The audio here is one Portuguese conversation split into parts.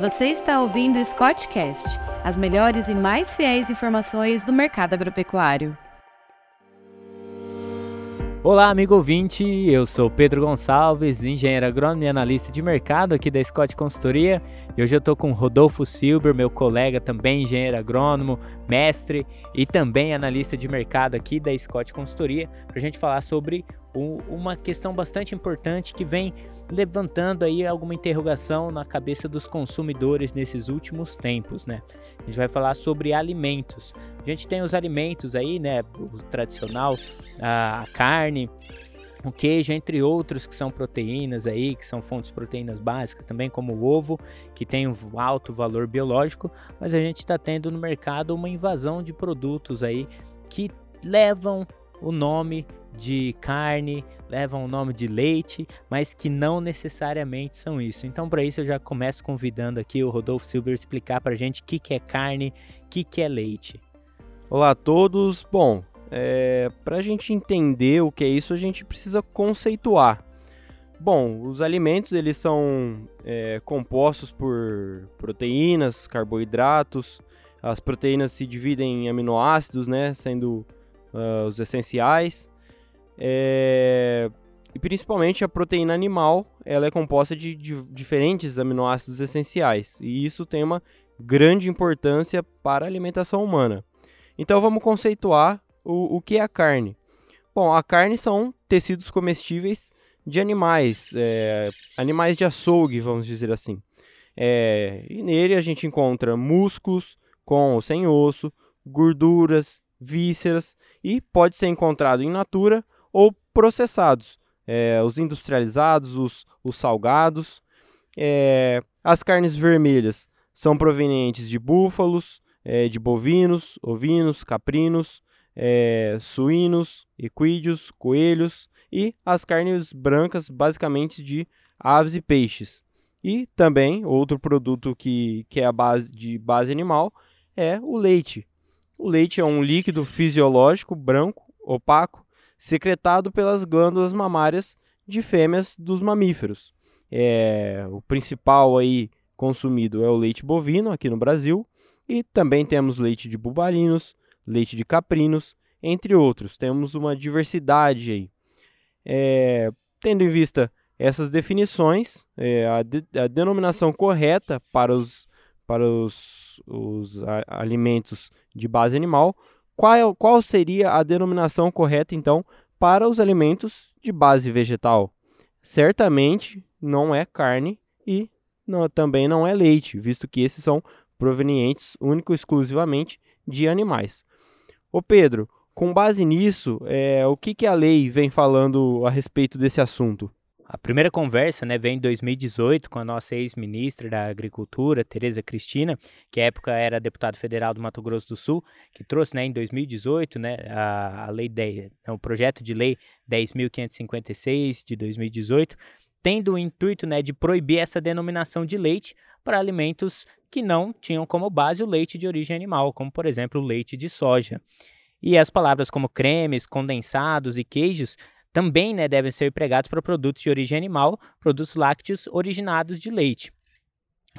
Você está ouvindo o Scottcast, as melhores e mais fiéis informações do mercado agropecuário. Olá, amigo ouvinte, eu sou Pedro Gonçalves, engenheiro agrônomo e analista de mercado aqui da Scott Consultoria. E hoje eu estou com Rodolfo Silber, meu colega, também engenheiro agrônomo, mestre e também analista de mercado aqui da Scott Consultoria, para a gente falar sobre uma questão bastante importante que vem levantando aí alguma interrogação na cabeça dos consumidores nesses últimos tempos, né? A gente vai falar sobre alimentos. A gente tem os alimentos aí, né? O tradicional, a carne, o queijo, entre outros que são proteínas aí, que são fontes de proteínas básicas, também como o ovo, que tem um alto valor biológico, mas a gente está tendo no mercado uma invasão de produtos aí que levam o nome de carne, levam o nome de leite, mas que não necessariamente são isso. Então, para isso, eu já começo convidando aqui o Rodolfo Silber explicar para a gente o que, que é carne, o que, que é leite. Olá a todos. Bom, é, para a gente entender o que é isso, a gente precisa conceituar. Bom, os alimentos eles são é, compostos por proteínas, carboidratos. As proteínas se dividem em aminoácidos, né, sendo uh, os essenciais. É... E principalmente a proteína animal, ela é composta de, de, diferentes aminoácidos essenciais. E isso tem uma grande importância para a alimentação humana. Então vamos conceituar o, o que é a carne. Bom, a carne são tecidos comestíveis de animais, é, animais de açougue, vamos dizer assim. É, e nele a gente encontra músculos com ou sem osso, gorduras, vísceras e pode ser encontrado in natura ou processados, é, os industrializados, os, os salgados. É, as carnes vermelhas são provenientes de búfalos, é, de bovinos, ovinos, caprinos, é, suínos, equídeos, coelhos e as carnes brancas, basicamente de aves e peixes. E também outro produto que, que é a base de base animal é o leite. O leite é um líquido fisiológico branco, opaco, secretado pelas glândulas mamárias de fêmeas dos mamíferos. É, o principal aí consumido é o leite bovino aqui no Brasil e também temos leite de bubalinos, leite de caprinos, entre outros. Temos uma diversidade aí. É, tendo em vista essas definições, é, a, de, a, denominação correta para os, para os, os alimentos de base animal qual, qual seria a denominação correta, então, para os alimentos de base vegetal? Certamente não é carne e não, também não é leite, visto que esses são provenientes único e exclusivamente de animais. Ô Pedro, com base nisso, é, o que, que a lei vem falando a respeito desse assunto? A primeira conversa né, vem em 2018 com a nossa ex-ministra da Agricultura, Tereza Cristina, que à época era deputada federal do Mato Grosso do Sul, que trouxe né, em 2018 né, a, a lei de, né, o projeto de lei 10.556 de 2018, tendo o intuito né, de proibir essa denominação de leite para alimentos que não tinham como base o leite de origem animal, como por exemplo o leite de soja. E as palavras como cremes, condensados e queijos também né, devem ser empregados para produtos de origem animal, produtos lácteos originados de leite.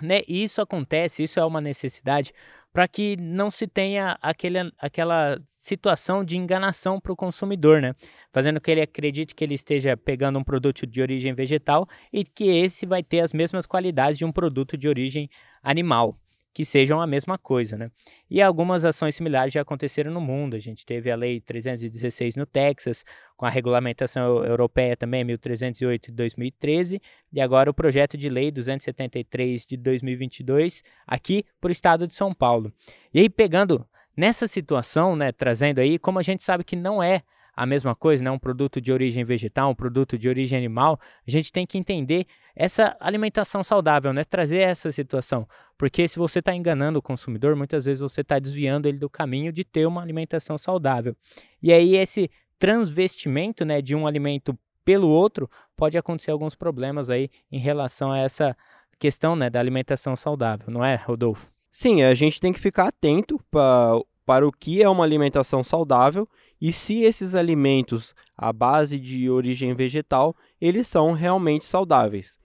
Né? Isso acontece, isso é uma necessidade para que não se tenha aquele, aquela situação de enganação para o consumidor, né? Fazendo que ele acredite que ele esteja pegando um produto de origem vegetal e que esse vai ter as mesmas qualidades de um produto de origem animal que sejam a mesma coisa, né? E algumas ações similares já aconteceram no mundo. A gente teve a Lei 316 no Texas, com a regulamentação europeia também, 1308 de 2013, e agora o projeto de lei 273 de 2022 aqui para o estado de São Paulo. E aí, pegando nessa situação, né, trazendo aí, como a gente sabe que não é a mesma coisa, né? um produto de origem vegetal, um produto de origem animal, a gente tem que entender essa alimentação saudável, né? trazer essa situação. Porque se você está enganando o consumidor, muitas vezes você está desviando ele do caminho de ter uma alimentação saudável. E aí esse transvestimento né, de um alimento pelo outro pode acontecer alguns problemas aí em relação a essa questão né, da alimentação saudável, não é, Rodolfo? Sim, a gente tem que ficar atento para para o que é uma alimentação saudável e se esses alimentos à base de origem vegetal eles são realmente saudáveis.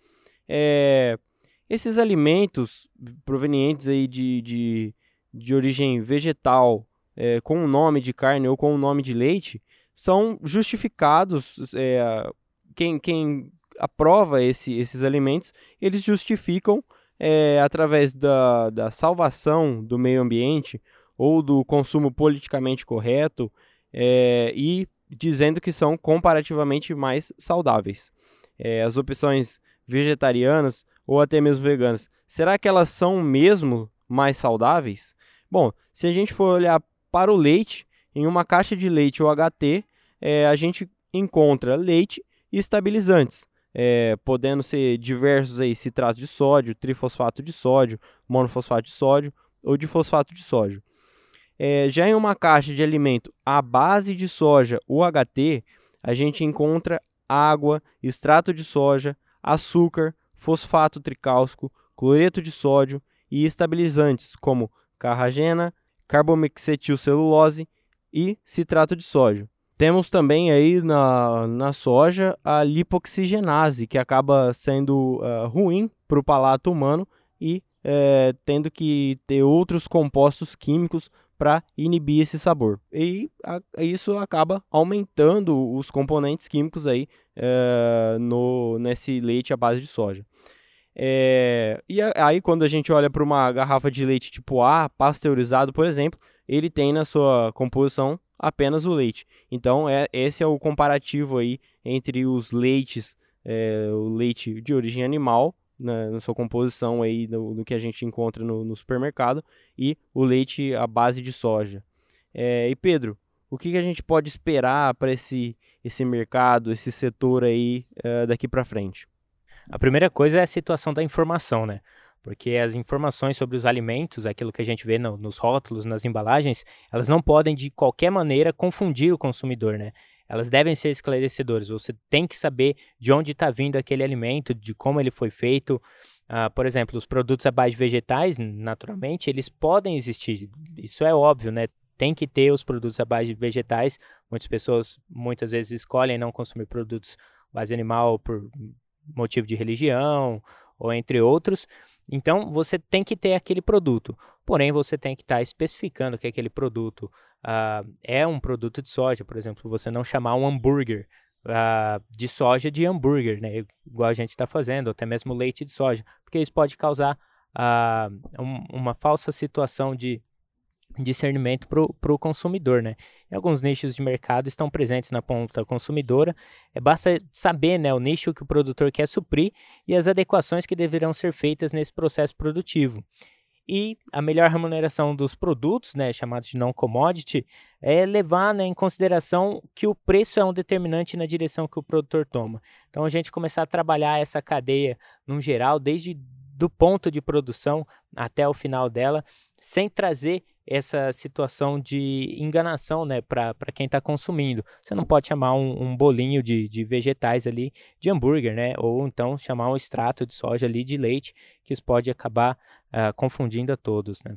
É, Esses alimentos provenientes aí de, de, de origem vegetal, é, com o nome de carne ou com o nome de leite, são justificados. É, quem, quem aprova esse, esses alimentos, eles justificam é, através da, da salvação do meio ambiente ou do consumo politicamente correto é, e dizendo que são comparativamente mais saudáveis. É, as opções vegetarianas ou até mesmo veganas, será que elas são mesmo mais saudáveis? Bom, se a gente for olhar para o leite, em uma caixa de leite ou HT, é, a gente encontra leite e estabilizantes, é, podendo ser diversos aí, citrato de sódio, trifosfato de sódio, monofosfato de sódio ou de fosfato de sódio. É, já em uma caixa de alimento à base de soja, UHT, a gente encontra água, extrato de soja, açúcar, fosfato tricálcico, cloreto de sódio e estabilizantes como carragena, carbometilcelulose e citrato de sódio. Temos também aí na, na soja a lipoxigenase, que acaba sendo uh, ruim para o palato humano e é, tendo que ter outros compostos químicos para inibir esse sabor. E a, isso acaba aumentando os componentes químicos aí é, no, nesse leite à base de soja. É, e aí, quando a gente olha para uma garrafa de leite tipo A, pasteurizado, por exemplo, ele tem na sua composição apenas o leite. Então, é, esse é o comparativo aí entre os leites, é, o leite de origem animal na, na sua composição aí do, que a gente encontra no, no, supermercado e o leite à base de soja. É, e Pedro, o que, que, a gente pode esperar para esse, esse mercado, esse setor aí é, daqui para frente? A primeira coisa é a situação da informação, né? Porque as informações sobre os alimentos, aquilo que a gente vê no, nos rótulos, nas embalagens, elas não podem de qualquer maneira confundir o consumidor, né? Elas devem ser esclarecedoras. Você tem que saber de onde está vindo aquele alimento, de como ele foi feito. Uh, por exemplo, os produtos à base de vegetais, naturalmente, eles podem existir. Isso é óbvio, né? Tem que ter os produtos à base de vegetais. Muitas pessoas, muitas vezes, escolhem não consumir produtos à base animal por motivo de religião ou entre outros. Então, você tem que ter aquele produto, porém, você tem que estar tá especificando que aquele produto uh, é um produto de soja, por exemplo, você não chamar um hambúrguer uh, de soja de hambúrguer, né, igual a gente está fazendo, até mesmo leite de soja, porque isso pode causar uh, um, uma falsa situação de discernimento para o consumidor, né? E alguns nichos de mercado estão presentes na ponta consumidora. É, basta saber né, o nicho que o produtor quer suprir e as adequações que deverão ser feitas nesse processo produtivo. E a melhor remuneração dos produtos, né, chamados de non-commodity, é levar né, em consideração que o preço é um determinante na direção que o produtor toma. Então, a gente começar a trabalhar essa cadeia, num geral, desde do ponto de produção até o final dela, sem trazer essa situação de enganação né, para quem está consumindo. Você não pode chamar um, um bolinho de, de, vegetais ali de hambúrguer, né? Ou então chamar um extrato de soja ali de leite, que isso pode acabar uh, confundindo a todos, né?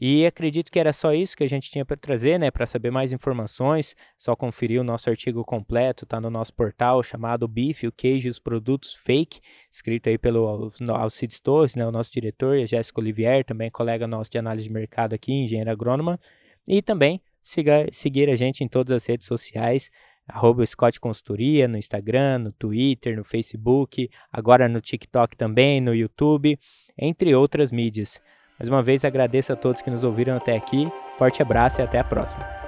E acredito que era só isso que a gente tinha para trazer, né? Para saber mais informações, só conferir o nosso artigo completo, tá no nosso portal chamado Bife, o queijo e os produtos fake, escrito aí pelo Alcides Torres, né? O nosso diretor, e a Jéssica Olivier, também colega nosso de análise de mercado aqui, engenheiro agrônoma. E também siga, seguir a gente em todas as redes sociais, arroba Scott Consultoria, no Instagram, no Twitter, no Facebook, agora no TikTok também, no YouTube, entre outras mídias. Mais uma vez agradeço a todos que nos ouviram até aqui. Forte abraço e até a próxima.